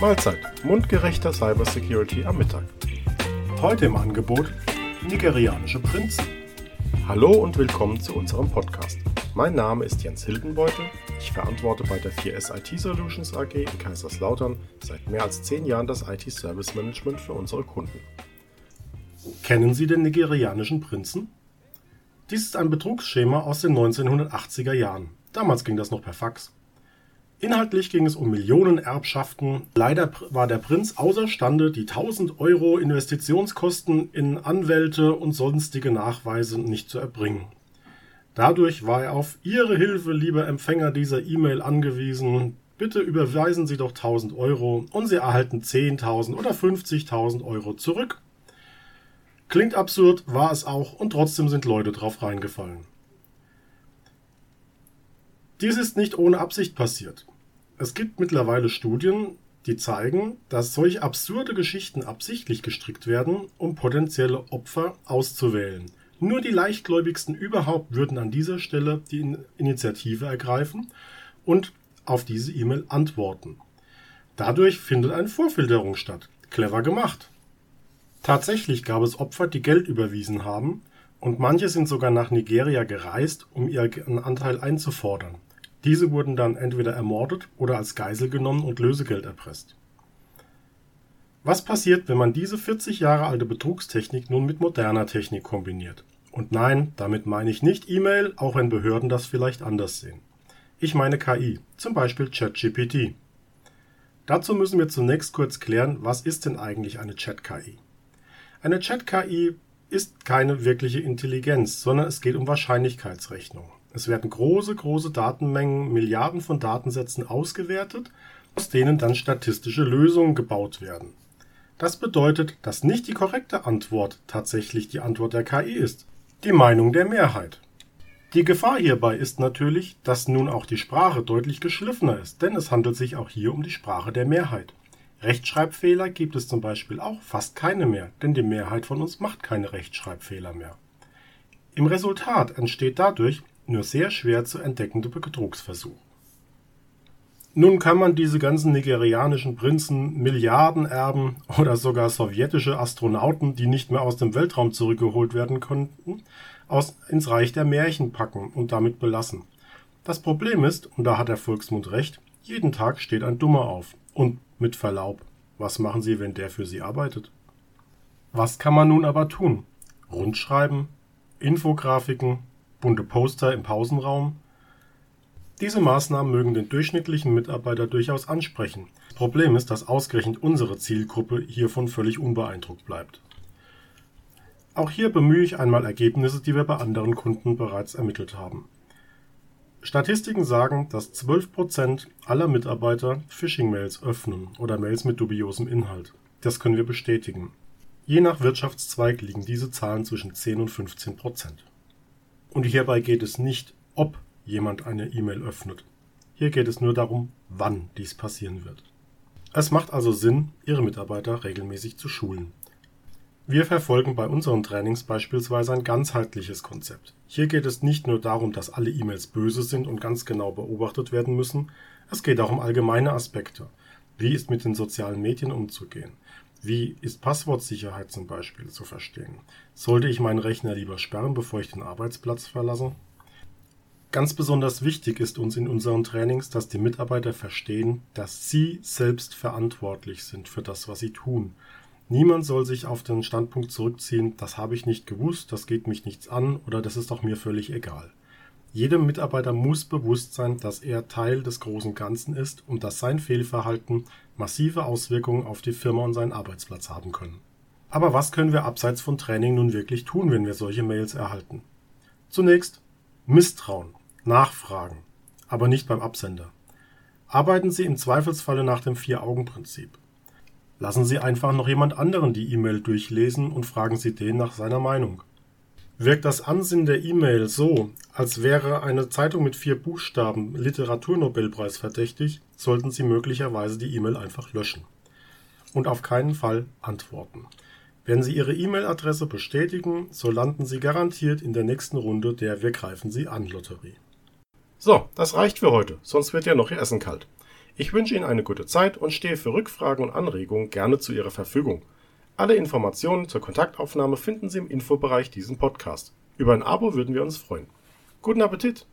Mahlzeit, mundgerechter Cybersecurity am Mittag. Heute im Angebot nigerianische Prinzen. Hallo und willkommen zu unserem Podcast. Mein Name ist Jens Hildenbeutel. Ich verantworte bei der 4S IT Solutions AG in Kaiserslautern seit mehr als zehn Jahren das IT Service Management für unsere Kunden. Kennen Sie den nigerianischen Prinzen? Dies ist ein Betrugsschema aus den 1980er Jahren. Damals ging das noch per Fax. Inhaltlich ging es um Millionenerbschaften. Leider war der Prinz außerstande, die 1000 Euro Investitionskosten in Anwälte und sonstige Nachweise nicht zu erbringen. Dadurch war er auf Ihre Hilfe, lieber Empfänger dieser E-Mail, angewiesen. Bitte überweisen Sie doch 1000 Euro und Sie erhalten 10.000 oder 50.000 Euro zurück. Klingt absurd, war es auch und trotzdem sind Leute drauf reingefallen. Dies ist nicht ohne Absicht passiert. Es gibt mittlerweile Studien, die zeigen, dass solch absurde Geschichten absichtlich gestrickt werden, um potenzielle Opfer auszuwählen. Nur die leichtgläubigsten überhaupt würden an dieser Stelle die Initiative ergreifen und auf diese E-Mail antworten. Dadurch findet eine Vorfilterung statt. Clever gemacht. Tatsächlich gab es Opfer, die Geld überwiesen haben, und manche sind sogar nach Nigeria gereist, um ihren Anteil einzufordern. Diese wurden dann entweder ermordet oder als Geisel genommen und Lösegeld erpresst. Was passiert, wenn man diese 40 Jahre alte Betrugstechnik nun mit moderner Technik kombiniert? Und nein, damit meine ich nicht E-Mail, auch wenn Behörden das vielleicht anders sehen. Ich meine KI, zum Beispiel ChatGPT. Dazu müssen wir zunächst kurz klären, was ist denn eigentlich eine Chat-KI? Eine Chat-KI ist keine wirkliche Intelligenz, sondern es geht um Wahrscheinlichkeitsrechnung. Es werden große, große Datenmengen, Milliarden von Datensätzen ausgewertet, aus denen dann statistische Lösungen gebaut werden. Das bedeutet, dass nicht die korrekte Antwort tatsächlich die Antwort der KI ist, die Meinung der Mehrheit. Die Gefahr hierbei ist natürlich, dass nun auch die Sprache deutlich geschliffener ist, denn es handelt sich auch hier um die Sprache der Mehrheit. Rechtschreibfehler gibt es zum Beispiel auch fast keine mehr, denn die Mehrheit von uns macht keine Rechtschreibfehler mehr. Im Resultat entsteht dadurch nur sehr schwer zu entdeckende Betrugsversuch. Nun kann man diese ganzen nigerianischen Prinzen, Milliardenerben oder sogar sowjetische Astronauten, die nicht mehr aus dem Weltraum zurückgeholt werden konnten, aus, ins Reich der Märchen packen und damit belassen. Das Problem ist, und da hat der Volksmund recht, jeden Tag steht ein Dummer auf. Und mit Verlaub, was machen Sie, wenn der für Sie arbeitet? Was kann man nun aber tun? Rundschreiben, Infografiken, bunte Poster im Pausenraum. Diese Maßnahmen mögen den durchschnittlichen Mitarbeiter durchaus ansprechen. Das Problem ist, dass ausgerechnet unsere Zielgruppe hiervon völlig unbeeindruckt bleibt. Auch hier bemühe ich einmal Ergebnisse, die wir bei anderen Kunden bereits ermittelt haben. Statistiken sagen, dass 12% aller Mitarbeiter Phishing-Mails öffnen oder Mails mit dubiosem Inhalt. Das können wir bestätigen. Je nach Wirtschaftszweig liegen diese Zahlen zwischen 10 und 15 Prozent. Und hierbei geht es nicht, ob jemand eine E-Mail öffnet. Hier geht es nur darum, wann dies passieren wird. Es macht also Sinn, Ihre Mitarbeiter regelmäßig zu schulen. Wir verfolgen bei unseren Trainings beispielsweise ein ganzheitliches Konzept. Hier geht es nicht nur darum, dass alle E-Mails böse sind und ganz genau beobachtet werden müssen, es geht auch um allgemeine Aspekte. Wie ist mit den sozialen Medien umzugehen? Wie ist Passwortsicherheit zum Beispiel zu verstehen? Sollte ich meinen Rechner lieber sperren, bevor ich den Arbeitsplatz verlasse? Ganz besonders wichtig ist uns in unseren Trainings, dass die Mitarbeiter verstehen, dass sie selbst verantwortlich sind für das, was sie tun. Niemand soll sich auf den Standpunkt zurückziehen, das habe ich nicht gewusst, das geht mich nichts an oder das ist doch mir völlig egal. Jedem Mitarbeiter muss bewusst sein, dass er Teil des großen Ganzen ist und dass sein Fehlverhalten massive Auswirkungen auf die Firma und seinen Arbeitsplatz haben können. Aber was können wir abseits von Training nun wirklich tun, wenn wir solche Mails erhalten? Zunächst Misstrauen, Nachfragen, aber nicht beim Absender. Arbeiten Sie im Zweifelsfalle nach dem Vier-Augen-Prinzip. Lassen Sie einfach noch jemand anderen die E-Mail durchlesen und fragen Sie den nach seiner Meinung. Wirkt das Ansinnen der E-Mail so, als wäre eine Zeitung mit vier Buchstaben Literaturnobelpreis verdächtig, sollten Sie möglicherweise die E-Mail einfach löschen. Und auf keinen Fall antworten. Wenn Sie Ihre E-Mail-Adresse bestätigen, so landen Sie garantiert in der nächsten Runde der Wir greifen Sie an Lotterie. So, das reicht für heute, sonst wird ja noch Ihr Essen kalt. Ich wünsche Ihnen eine gute Zeit und stehe für Rückfragen und Anregungen gerne zu Ihrer Verfügung. Alle Informationen zur Kontaktaufnahme finden Sie im Infobereich diesen Podcast. Über ein Abo würden wir uns freuen. Guten Appetit!